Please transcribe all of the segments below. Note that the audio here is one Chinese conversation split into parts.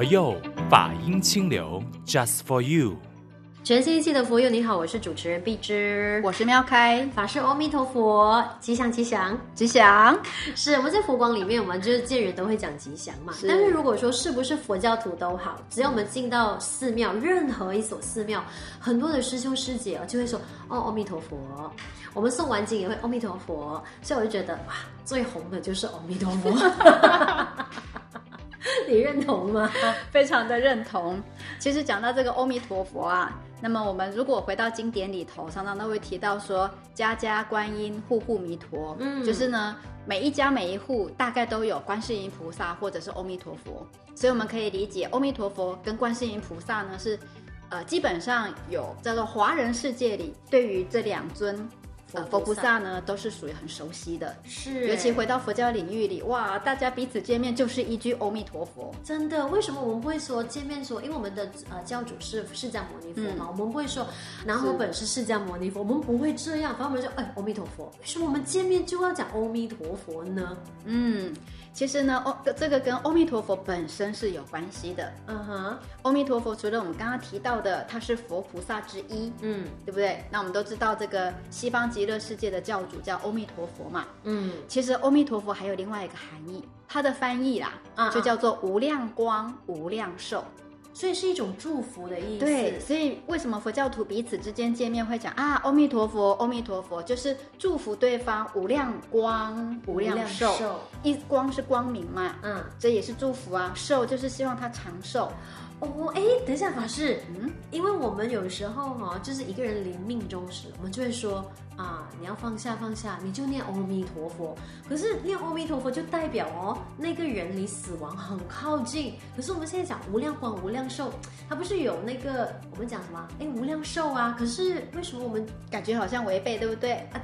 佛佑法音清流，Just for you。全新一期的佛佑，你好，我是主持人碧芝，我是喵开，法师阿弥陀佛，吉祥吉祥吉祥。是我们在佛光里面，我们就是见人都会讲吉祥嘛。但是如果说是不是佛教徒都好，只要我们进到寺庙，任何一所寺庙，很多的师兄师姐就会说哦，阿弥陀佛。我们诵完经也会阿弥陀佛，所以我就觉得哇，最红的就是阿弥陀佛。你认同吗？非常的认同。其实讲到这个阿弥陀佛啊，那么我们如果回到经典里头，常常都会提到说家家观音，户户弥陀。嗯，就是呢，每一家每一户大概都有观世音菩萨或者是阿弥陀佛，所以我们可以理解阿弥陀佛跟观世音菩萨呢是，呃，基本上有叫做华人世界里对于这两尊。呃，佛菩萨呢，都是属于很熟悉的，是，尤其回到佛教领域里，哇，大家彼此见面就是一句阿弥陀佛，真的。为什么我们不会说见面说，因为我们的呃教主是释迦牟尼佛嘛，嗯、我们不会说南无本师释迦牟尼佛，我们不会这样，反而我们就哎，阿弥陀佛。为什么我们见面就要讲阿弥陀佛呢？嗯。其实呢，哦，这个跟阿弥陀佛本身是有关系的。嗯哼，阿弥陀佛除了我们刚刚提到的，他是佛菩萨之一，嗯，对不对？那我们都知道这个西方极乐世界的教主叫阿弥陀佛嘛，嗯，其实阿弥陀佛还有另外一个含义，它的翻译啦，啊，就叫做无量光、无量寿。所以是一种祝福的意思。对，所以为什么佛教徒彼此之间见面会讲啊，阿弥陀佛，阿弥陀佛，就是祝福对方无量光、无量寿。一光是光明嘛，嗯，这也是祝福啊。寿就是希望他长寿。哦，哎，等一下，法师，嗯，因为我们有时候哈，就是一个人临命终时，我们就会说啊，你要放下放下，你就念阿弥陀佛。可是念阿弥陀佛就代表哦，那个人离死亡很靠近。可是我们现在讲无量光、无量寿，它不是有那个我们讲什么？哎，无量寿啊。可是为什么我们感觉好像违背，对不对？啊，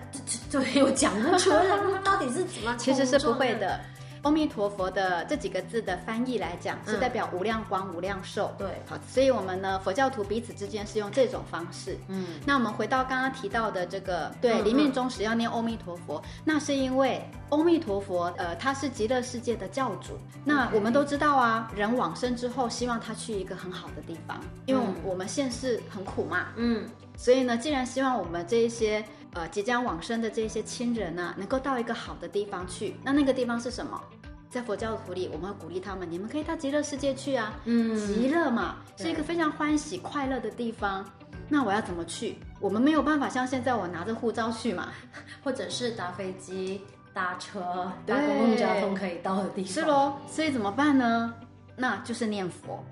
对对，我讲不出来，到底是怎么？其实是不会的。阿弥陀佛的这几个字的翻译来讲，是代表无量光、无量寿。对，好，所以我们呢，佛教徒彼此之间是用这种方式。嗯，那我们回到刚刚提到的这个，对，临命终时要念阿弥陀佛，那是因为阿弥陀佛，呃，他是极乐世界的教主。那我们都知道啊，人往生之后，希望他去一个很好的地方，因为我们现世很苦嘛。嗯，所以呢，既然希望我们这一些。呃，即将往生的这些亲人呢、啊，能够到一个好的地方去。那那个地方是什么？在佛教徒里，我们会鼓励他们，你们可以到极乐世界去啊。嗯，极乐嘛，是一个非常欢喜快乐的地方。那我要怎么去？我们没有办法像现在我拿着护照去嘛，或者是搭飞机、搭车、搭公共交通可以到的地方。是喽，所以怎么办呢？那就是念佛，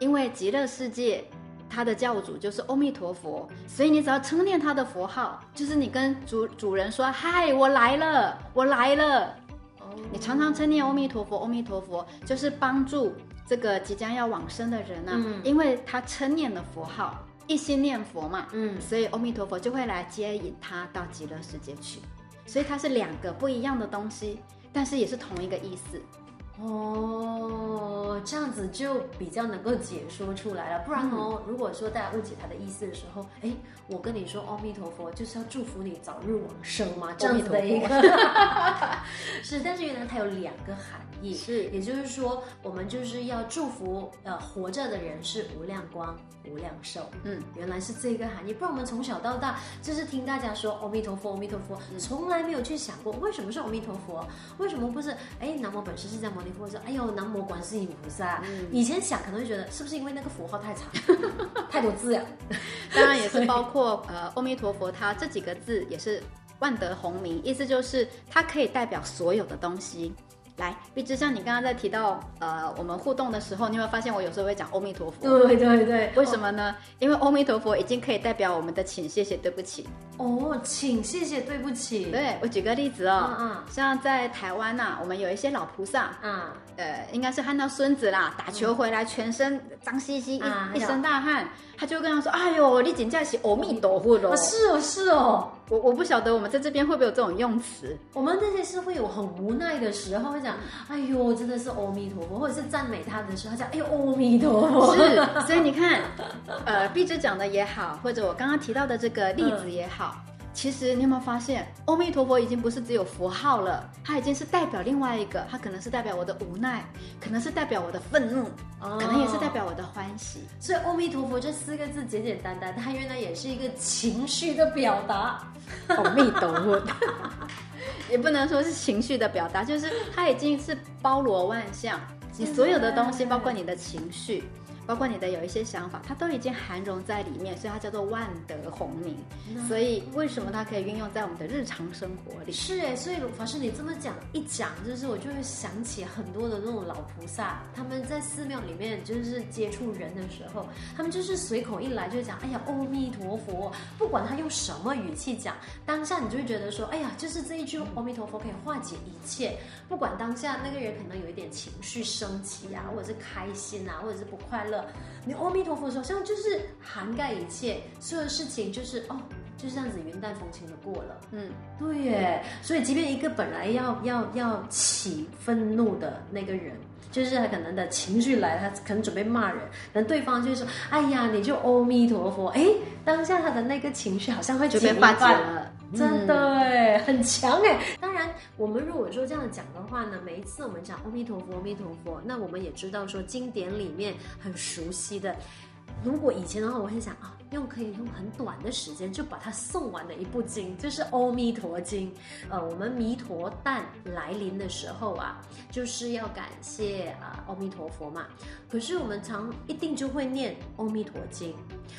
因为极乐世界。他的教主就是阿弥陀佛，所以你只要称念他的佛号，就是你跟主主人说：“嗨，我来了，我来了。”哦，你常常称念阿弥陀佛，阿弥陀佛，就是帮助这个即将要往生的人啊，嗯，因为他称念了佛号，一心念佛嘛，嗯，所以阿弥陀佛就会来接引他到极乐世界去，所以它是两个不一样的东西，但是也是同一个意思。哦，这样子就比较能够解说出来了。不然哦，如果说大家误解他的意思的时候，哎，我跟你说阿弥陀佛就是要祝福你早日往生嘛，这样子的一个。是，但是原来它有两个含义，是，也就是说我们就是要祝福呃活着的人是无量光、无量寿。嗯，原来是这个含义。不然我们从小到大就是听大家说阿弥陀佛、阿弥陀佛，从来没有去想过为什么是阿弥陀佛，为什么不是哎南无本师释迦牟尼。或者说，哎呦，南无观世音菩萨。嗯、以前想可能会觉得，是不是因为那个符号太长，太多字呀？当然也是包括呃，阿弥陀佛，它这几个字也是万德洪名，意思就是它可以代表所有的东西。来，碧芝，像你刚刚在提到，呃，我们互动的时候，你有没有发现我有时候会讲阿弥陀佛？对对对，为什么呢？哦、因为阿弥陀佛已经可以代表我们的请、谢谢、对不起。哦，请、谢谢、对不起。对，我举个例子哦，嗯嗯，像在台湾呐、啊，我们有一些老菩萨，嗯，呃，应该是看到孙子啦，打球回来，全身脏兮兮，嗯、一一身大汗。他就跟他说：“哎呦，你真的是阿弥陀佛喽！”是哦，是哦。我我不晓得我们在这边会不会有这种用词。我们这些是会有很无奈的时候会讲：“哎呦，真的是阿弥陀佛。”或者是赞美他的时候，他讲：“哎呦，阿弥陀佛。”是，所以你看，呃，壁纸讲的也好，或者我刚刚提到的这个例子也好，其实你有没有发现，阿弥陀佛已经不是只有符号了，它已经是代表另外一个，它可能是代表我的无奈，可能是代表我的愤怒，哦、可能也是代表我的欢喜。所以阿弥陀佛这四个字简简单单，它原来也是一个情绪的表达。阿弥陀佛，也不能说是情绪的表达，就是它已经是包罗万象，你所有的东西，包括你的情绪。包括你的有一些想法，它都已经含容在里面，所以它叫做万德洪名。嗯、所以为什么它可以运用在我们的日常生活里？是哎，所以法师你这么讲一讲，就是我就会想起很多的那种老菩萨，他们在寺庙里面就是接触人的时候，他们就是随口一来就讲，哎呀，阿弥陀佛，不管他用什么语气讲，当下你就会觉得说，哎呀，就是这一句阿弥陀佛可以化解一切，不管当下那个人可能有一点情绪升起啊，或者是开心啊，或者是不快乐。你阿弥陀佛的时候，像就是涵盖一切，所有的事情就是哦，就是这样子云淡风轻的过了。嗯，对耶。所以，即便一个本来要要要起愤怒的那个人，就是他可能的情绪来，他可能准备骂人，那对方就是说：“哎呀，你就阿弥陀佛。”哎，当下他的那个情绪好像会就被化解了。真的哎，很强哎。当然，我们如果说这样讲的话呢，每一次我们讲阿弥陀佛，阿弥陀佛，那我们也知道说经典里面很熟悉的。如果以前的话，我会想啊，用可以用很短的时间就把它诵完的一部经，就是《阿弥陀经》。呃，我们弥陀诞来临的时候啊，就是要感谢啊阿弥陀佛嘛。可是我们常一定就会念《阿弥陀经》，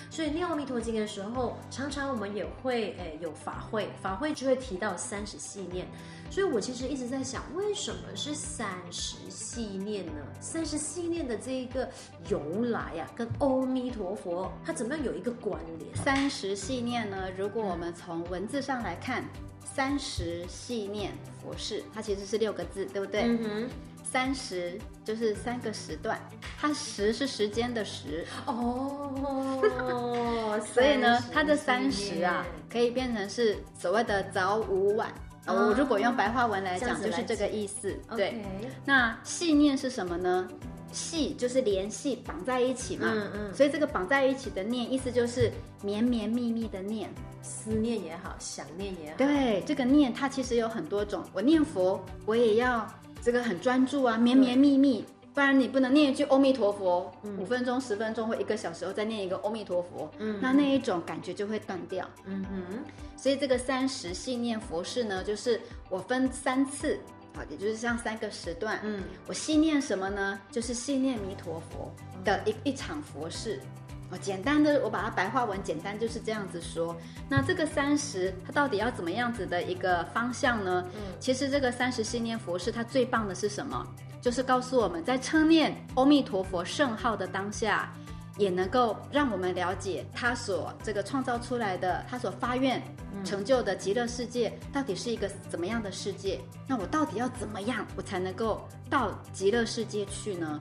所以念《阿弥陀经》的时候，常常我们也会诶有法会，法会就会提到三十系念。所以我其实一直在想，为什么是三十系念呢？三十系念的这一个由来啊，跟阿弥陀佛它怎么样有一个关联？三十系念呢？如果我们从文字上来看，三十系念佛事，它其实是六个字，对不对？嗯哼。三十就是三个时段，它时是时间的时哦，所以呢，它的三十啊，可以变成是所谓的早午晚。我如果用白话文来讲，就是这个意思。对，那系念是什么呢？系就是联系、绑在一起嘛。嗯嗯。所以这个绑在一起的念，意思就是绵绵密密的念，思念也好，想念也好。对，这个念它其实有很多种。我念佛，我也要这个很专注啊，绵绵密密。不然你不能念一句阿弥陀佛，五分钟、十分钟或一个小时后再念一个阿弥陀佛，嗯，那那一种感觉就会断掉。嗯哼，所以这个三十系念佛事呢，就是我分三次，啊，也就是像三个时段。嗯，我信念什么呢？就是信念弥陀佛的一一场佛事。哦，简单的，我把它白话文简单就是这样子说。那这个三十，它到底要怎么样子的一个方向呢？嗯，其实这个三十信念佛事，它最棒的是什么？就是告诉我们在称念阿弥陀佛圣号的当下，也能够让我们了解他所这个创造出来的，他所发愿成就的极乐世界到底是一个怎么样的世界？那我到底要怎么样，我才能够到极乐世界去呢？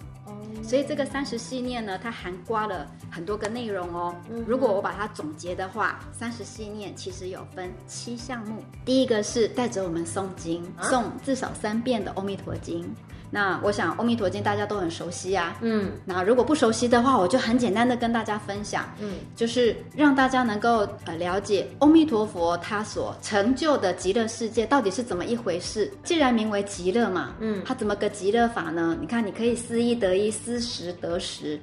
所以这个三十系念呢，它涵盖了很多个内容哦。如果我把它总结的话，三十系念其实有分七项目。第一个是带着我们诵经，诵至少三遍的《阿弥陀经》。那我想《阿弥陀经》大家都很熟悉啊。嗯。那如果不熟悉的话，我就很简单的跟大家分享。嗯。就是让大家能够呃了解阿弥陀佛他所成就的极乐世界到底是怎么一回事。既然名为极乐嘛，嗯，它怎么个极乐法呢？你看，你可以思一得一，思十得十，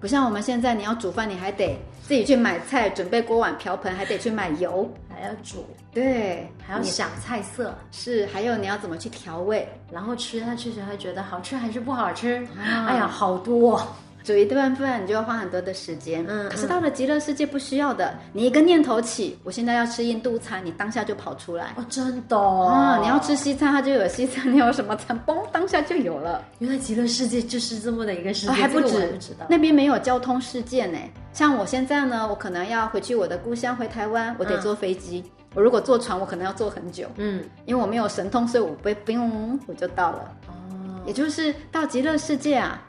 不像我们现在，你要煮饭，你还得自己去买菜，准备锅碗瓢盆，还得去买油，还要煮，对，还要想菜色，是，还有你要怎么去调味，然后吃下去时还觉得好吃还是不好吃，啊、哎呀，好多。煮一顿饭，你就要花很多的时间。嗯，可是到了极乐世界不需要的，你一个念头起，我现在要吃印度餐，你当下就跑出来。哦，真的。啊，你要吃西餐，它就有西餐；你有什么餐，嘣，当下就有了。原来极乐世界就是这么的一个世界，还不止。那边没有交通事件呢。像我现在呢，我可能要回去我的故乡，回台湾，我得坐飞机。我如果坐船，我可能要坐很久。嗯，因为我没有神通，所以我不不用，我就到了。哦，也就是到极乐世界啊。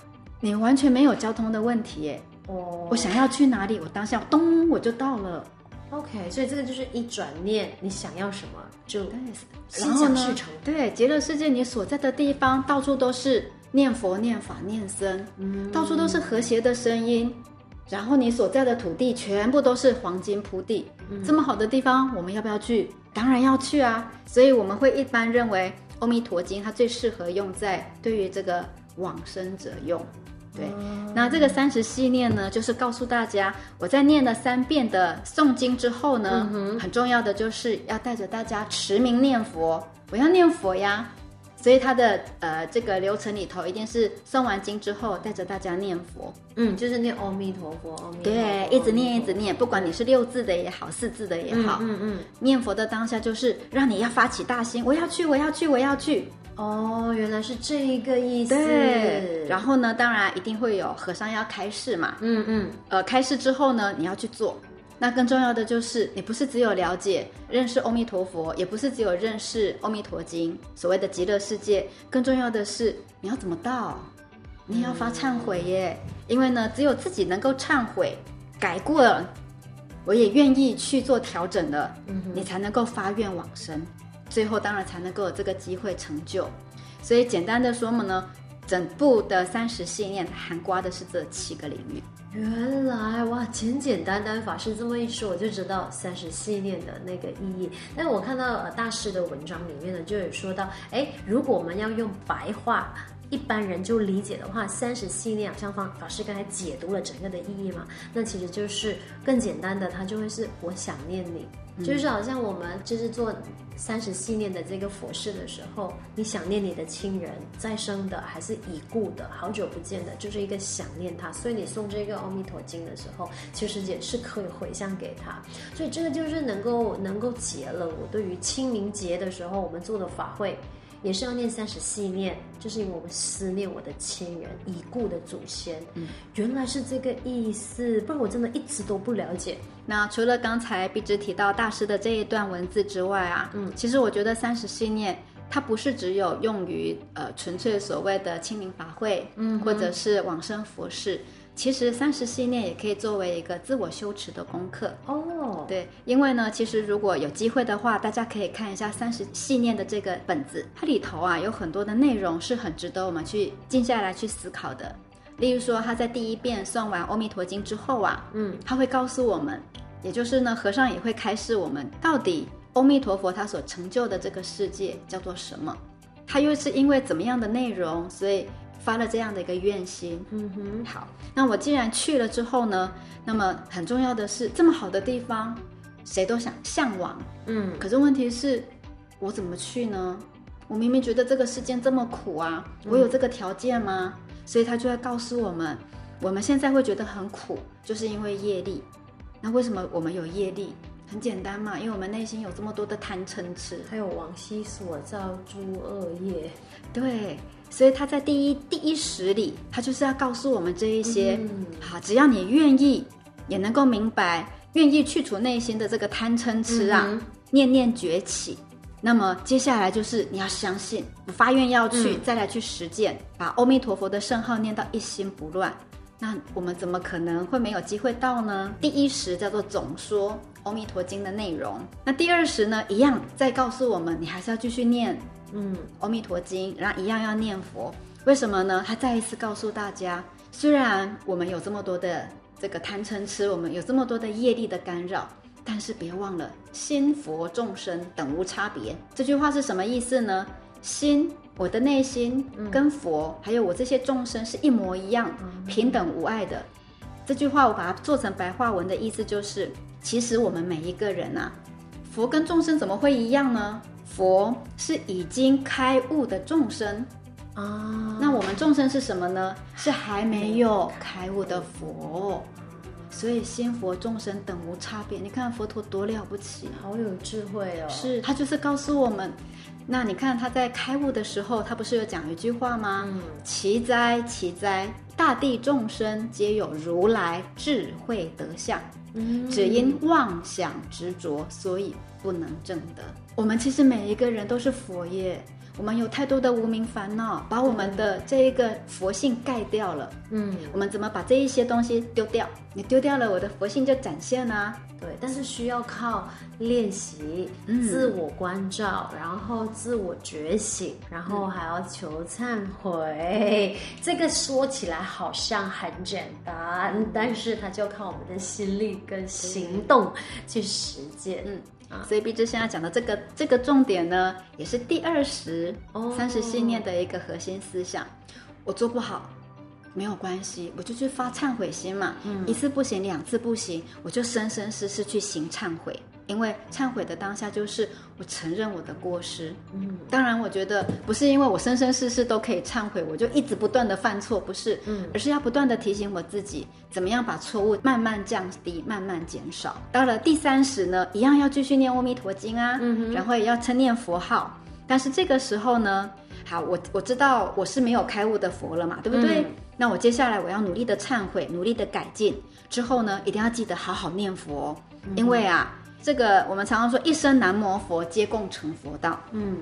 你完全没有交通的问题耶！哦，我想要去哪里，我当下咚我就到了。OK，所以这个就是一转念，你想要什么就心想事成。对，极乐世界你所在的地方，到处都是念佛、念法、念僧，嗯，到处都是和谐的声音。然后你所在的土地全部都是黄金铺地，嗯、这么好的地方，我们要不要去？当然要去啊！所以我们会一般认为《阿弥陀经》它最适合用在对于这个往生者用。对，嗯、那这个三十系念呢，就是告诉大家，我在念了三遍的诵经之后呢，嗯、很重要的就是要带着大家持名念佛，我要念佛呀。所以他的呃这个流程里头，一定是诵完经之后，带着大家念佛，嗯，就是念阿弥陀佛，阿弥陀佛，对，一直念一直念，不管你是六字的也好，四字的也好，嗯嗯，嗯念佛的当下就是让你要发起大心，我要去，我要去，我要去。哦，原来是这一个意思。对，然后呢，当然一定会有和尚要开示嘛，嗯嗯，呃，开示之后呢，你要去做。那更重要的就是，你不是只有了解、认识阿弥陀佛，也不是只有认识《阿弥陀经》所谓的极乐世界，更重要的是你要怎么到？你要发忏悔耶！嗯、因为呢，只有自己能够忏悔、改过了，我也愿意去做调整的，你才能够发愿往生，最后当然才能够有这个机会成就。所以简单的说嘛呢，整部的三十信念涵盖的是这七个领域。原来哇，简简单单法师这么一说，我就知道三十系念的那个意义。但我看到呃大师的文章里面呢，就有说到，哎，如果我们要用白话，一般人就理解的话，三十系念，像方法师刚才解读了整个的意义嘛，那其实就是更简单的，它就会是我想念你。就是好像我们就是做三十系列的这个佛事的时候，你想念你的亲人，再生的还是已故的，好久不见的，就是一个想念他。所以你送这个《阿弥陀经》的时候，其实也是可以回向给他。所以这个就是能够能够结了我对于清明节的时候我们做的法会。也是要念三十系念，就是因为我们思念我的亲人、已故的祖先。嗯，原来是这个意思，不然我真的一直都不了解。那除了刚才碧芝提到大师的这一段文字之外啊，嗯，其实我觉得三十系念它不是只有用于呃纯粹所谓的清明法会，嗯，或者是往生佛事。其实三十系列也可以作为一个自我修持的功课哦。对，因为呢，其实如果有机会的话，大家可以看一下三十系列的这个本子，它里头啊有很多的内容是很值得我们去静下来去思考的。例如说，他在第一遍算完《阿弥陀经》之后啊，嗯，他会告诉我们，也就是呢，和尚也会开示我们，到底阿弥陀佛他所成就的这个世界叫做什么？他又是因为怎么样的内容，所以。发了这样的一个愿心，嗯哼，好，那我既然去了之后呢，那么很重要的是，这么好的地方，谁都想向往，嗯，可是问题是，我怎么去呢？我明明觉得这个世界这么苦啊，我有这个条件吗？嗯、所以他就会告诉我们，我们现在会觉得很苦，就是因为业力。那为什么我们有业力？很简单嘛，因为我们内心有这么多的贪嗔痴，还有往昔所造诸恶业，对。所以他在第一第一时里，他就是要告诉我们这一些，嗯、好，只要你愿意，也能够明白，愿意去除内心的这个贪嗔痴啊，嗯、念念崛起。那么接下来就是你要相信，发愿要去，嗯、再来去实践，把阿弥陀佛的圣号念到一心不乱。那我们怎么可能会没有机会到呢？第一时叫做总说阿弥陀经的内容，那第二时呢，一样再告诉我们，你还是要继续念。嗯，阿弥陀经，然后一样要念佛，为什么呢？他再一次告诉大家，虽然我们有这么多的这个贪嗔痴，我们有这么多的业力的干扰，但是别忘了，心佛众生等无差别。这句话是什么意思呢？心，我的内心跟佛，还有我这些众生是一模一样，平等无碍的。这句话我把它做成白话文的意思就是，其实我们每一个人啊，佛跟众生怎么会一样呢？佛是已经开悟的众生啊，那我们众生是什么呢？是还没有开悟的佛，所以心佛众生等无差别。你看佛陀多了不起，好有智慧哦。是他就是告诉我们，那你看他在开悟的时候，他不是有讲一句话吗？嗯，奇哉奇哉，大地众生皆有如来智慧德相，嗯，只因妄想执着，所以不能证得。我们其实每一个人都是佛耶，我们有太多的无名烦恼，把我们的这一个佛性盖掉了。嗯，我们怎么把这一些东西丢掉？你丢掉了，我的佛性就展现啊。对，但是需要靠练习、自我关照，嗯、然后自我觉醒，然后还要求忏悔。嗯、这个说起来好像很简单，嗯、但是它就靠我们的心力跟行动去实践。嗯。所以碧枝现在讲的这个这个重点呢，也是第二十三十信念的一个核心思想。我做不好没有关系，我就去发忏悔心嘛。嗯，一次不行，两次不行，我就生生世世去行忏悔。因为忏悔的当下就是我承认我的过失，嗯，当然我觉得不是因为我生生世世都可以忏悔，我就一直不断的犯错，不是，嗯，而是要不断的提醒我自己，怎么样把错误慢慢降低，慢慢减少。到了第三十呢，一样要继续念阿弥陀经啊，嗯，然后也要称念佛号，但是这个时候呢，好，我我知道我是没有开悟的佛了嘛，对不对？嗯，那我接下来我要努力的忏悔，努力的改进，之后呢，一定要记得好好念佛，嗯，因为啊。这个我们常常说一生南无佛，皆共成佛道。嗯，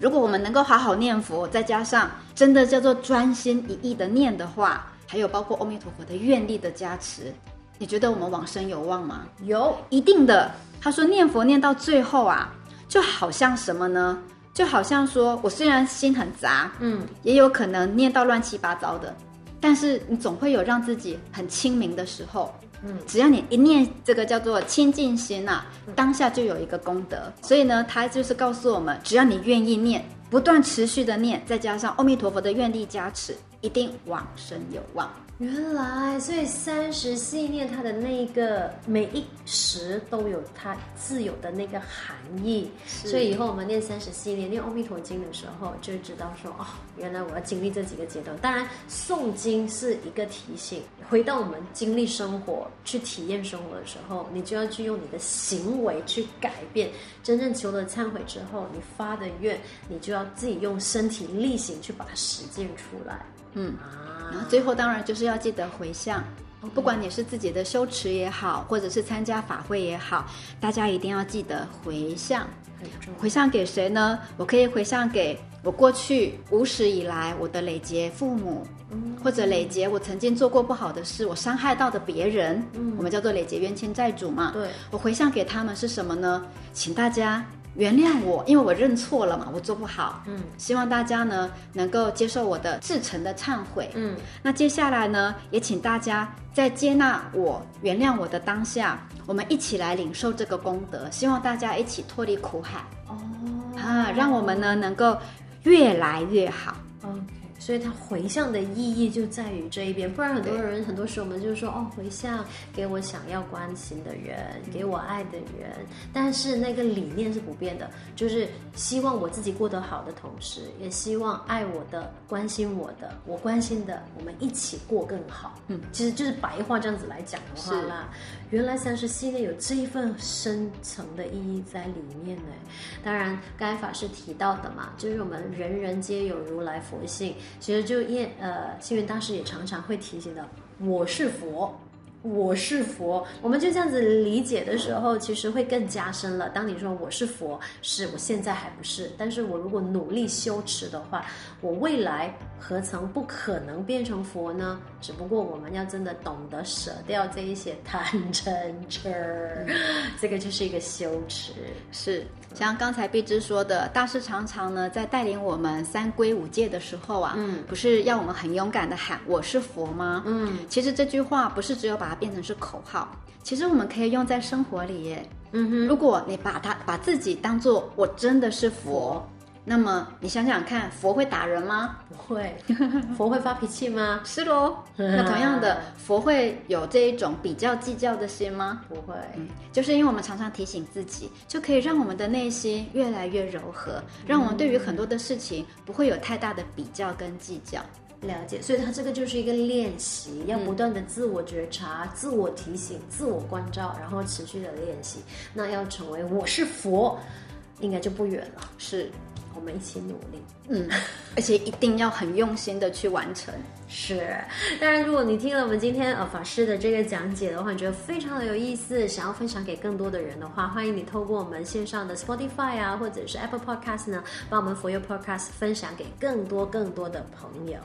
如果我们能够好好念佛，再加上真的叫做专心一意的念的话，还有包括阿弥陀佛的愿力的加持，你觉得我们往生有望吗？有，一定的。他说念佛念到最后啊，就好像什么呢？就好像说我虽然心很杂，嗯，也有可能念到乱七八糟的，但是你总会有让自己很清明的时候。嗯，只要你一念这个叫做清净心呐、啊，当下就有一个功德。所以呢，他就是告诉我们，只要你愿意念，不断持续的念，再加上阿弥陀佛的愿力加持，一定往生有望。原来，所以三十系列它的那个每一时都有它自有的那个含义。所以以后我们念三十系列、念阿弥陀经的时候，就知道说哦，原来我要经历这几个阶段。当然，诵经是一个提醒，回到我们经历生活、去体验生活的时候，你就要去用你的行为去改变。真正求了忏悔之后，你发的愿，你就要自己用身体力行去把它实践出来。嗯啊。然后最后当然就是要记得回向不管你是自己的修持也好，或者是参加法会也好，大家一定要记得回向。回向给谁呢？我可以回向给我过去无始以来我的累劫父母，嗯、或者累劫我曾经做过不好的事，我伤害到的别人，嗯、我们叫做累劫冤亲债主嘛。对，我回向给他们是什么呢？请大家。原谅我，因为我认错了嘛，我做不好。嗯，希望大家呢能够接受我的至诚的忏悔。嗯，那接下来呢，也请大家在接纳我、原谅我的当下，我们一起来领受这个功德。希望大家一起脱离苦海。哦，啊，让我们呢能够越来越好。嗯。所以它回向的意义就在于这一边，不然很多人很多时候我们就说哦，回向给我想要关心的人，给我爱的人，但是那个理念是不变的，就是希望我自己过得好的同时，也希望爱我的、关心我的、我关心的，我们一起过更好。嗯，其实就是白话这样子来讲的话啦。原来三十系列有这一份深层的意义在里面呢。当然，该法师提到的嘛，就是我们人人皆有如来佛性。其实就因呃，星云大师也常常会提醒的，我是佛。我是佛，我们就这样子理解的时候，其实会更加深了。当你说我是佛，是我现在还不是，但是我如果努力修持的话，我未来何曾不可能变成佛呢？只不过我们要真的懂得舍掉这一些贪嗔痴，这个就是一个修持。是像刚才碧芝说的，大师常常呢在带领我们三皈五戒的时候啊，嗯，不是要我们很勇敢的喊我是佛吗？嗯，其实这句话不是只有把它变成是口号，其实我们可以用在生活里耶。嗯哼，如果你把它把自己当做我真的是佛，那么你想想看，佛会打人吗？不会。佛会发脾气吗？是喽。那同样的，佛会有这一种比较计较的心吗？不会。嗯，就是因为我们常常提醒自己，就可以让我们的内心越来越柔和，让我们对于很多的事情不会有太大的比较跟计较。了解，所以它这个就是一个练习，要不断的自我觉察、嗯、自我提醒、自我关照，然后持续的练习。那要成为我是佛，应该就不远了。是，我们一起努力。嗯，而且一定要很用心的去完成。是，当然，如果你听了我们今天呃法师的这个讲解的话，你觉得非常的有意思，想要分享给更多的人的话，欢迎你透过我们线上的 Spotify 啊，或者是 Apple Podcast 呢，把我们 For You Podcast 分享给更多更多的朋友。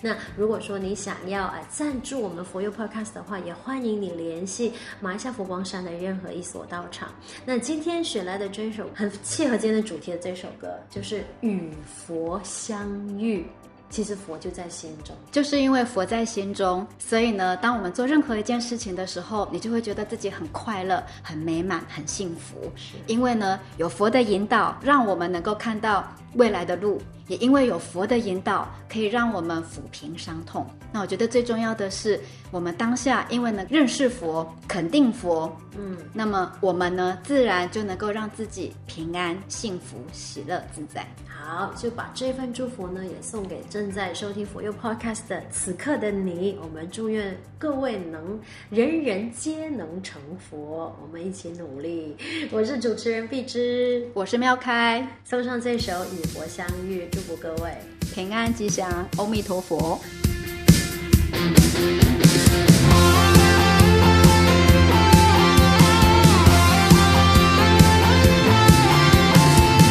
那如果说你想要呃赞助我们 For You Podcast 的话，也欢迎你联系马来西亚佛光山的任何一所道场。那今天选来的这首很契合今天的主题的这首歌，就是与佛相遇。其实佛就在心中，就是因为佛在心中，所以呢，当我们做任何一件事情的时候，你就会觉得自己很快乐、很美满、很幸福。因为呢，有佛的引导，让我们能够看到未来的路。也因为有佛的引导，可以让我们抚平伤痛。那我觉得最重要的是，我们当下因为呢认识佛、肯定佛，嗯，那么我们呢自然就能够让自己平安、幸福、喜乐、自在。好，就把这份祝福呢也送给正在收听 For You Podcast 的此刻的你。我们祝愿各位能人人皆能成佛，我们一起努力。我是主持人碧芝，我是妙开，送上这首《与佛相遇》。祝福各位平安吉祥，阿弥陀佛。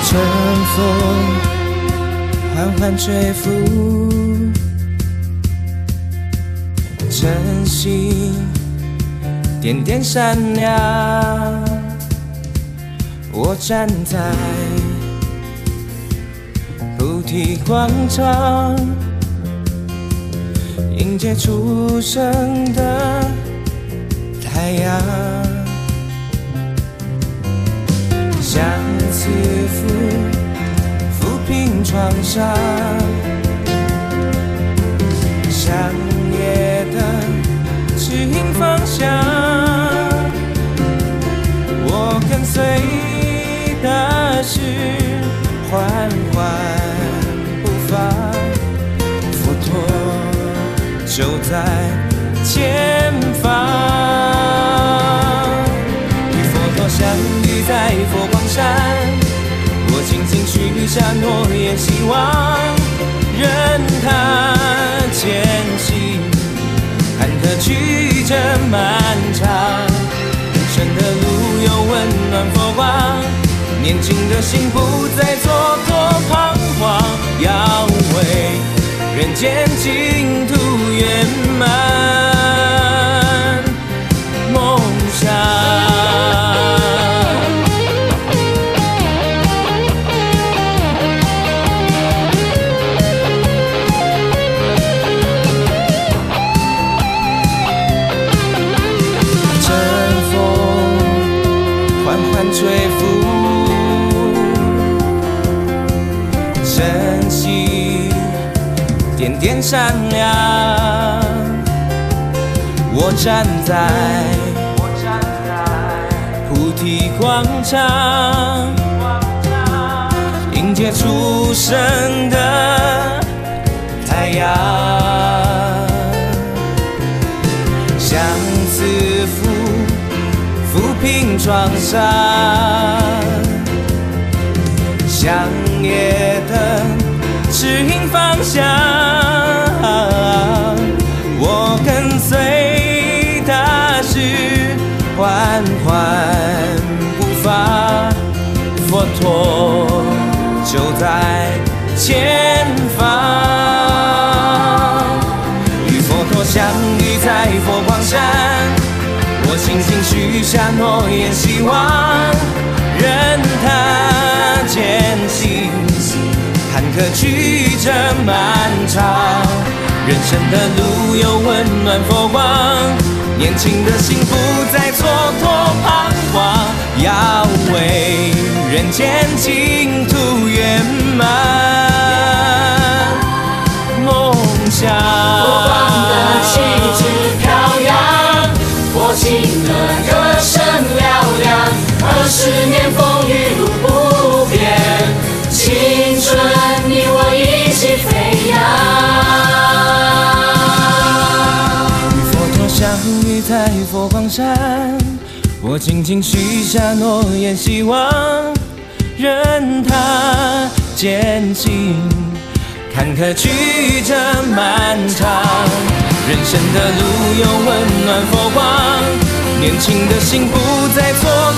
春风缓缓吹拂，晨曦点点闪亮，我站在。菩提广场，迎接初升的太阳，相思抚抚平创伤，相约的指引方向，我跟随的是幻就在前方，与佛陀相遇在佛光山，我轻轻许下诺言，希望任他前行，坎坷曲折漫长，人生的路有温暖佛光，年轻的心不再蹉跎彷徨，要为。人间净土圆满站在菩提广场，迎接初升的太阳，相思抚抚平创伤，相夜的指引方向。我跟随佛就在前方。与佛陀相遇在佛光山，我轻轻许下诺言，希望任他前行。坎坷曲折漫长，人生的路有温暖佛光，年轻的心不再蹉跎彷徨，要为人间净土圆满梦想。佛光的旗帜飘扬，佛情的歌声嘹亮，二十年风雨路不变。青春，你我一起飞扬。与佛陀相遇在佛光山，我静静许下诺言，希望任他艰辛，坎坷曲折漫长，人生的路有温暖佛光，年轻的心不再错。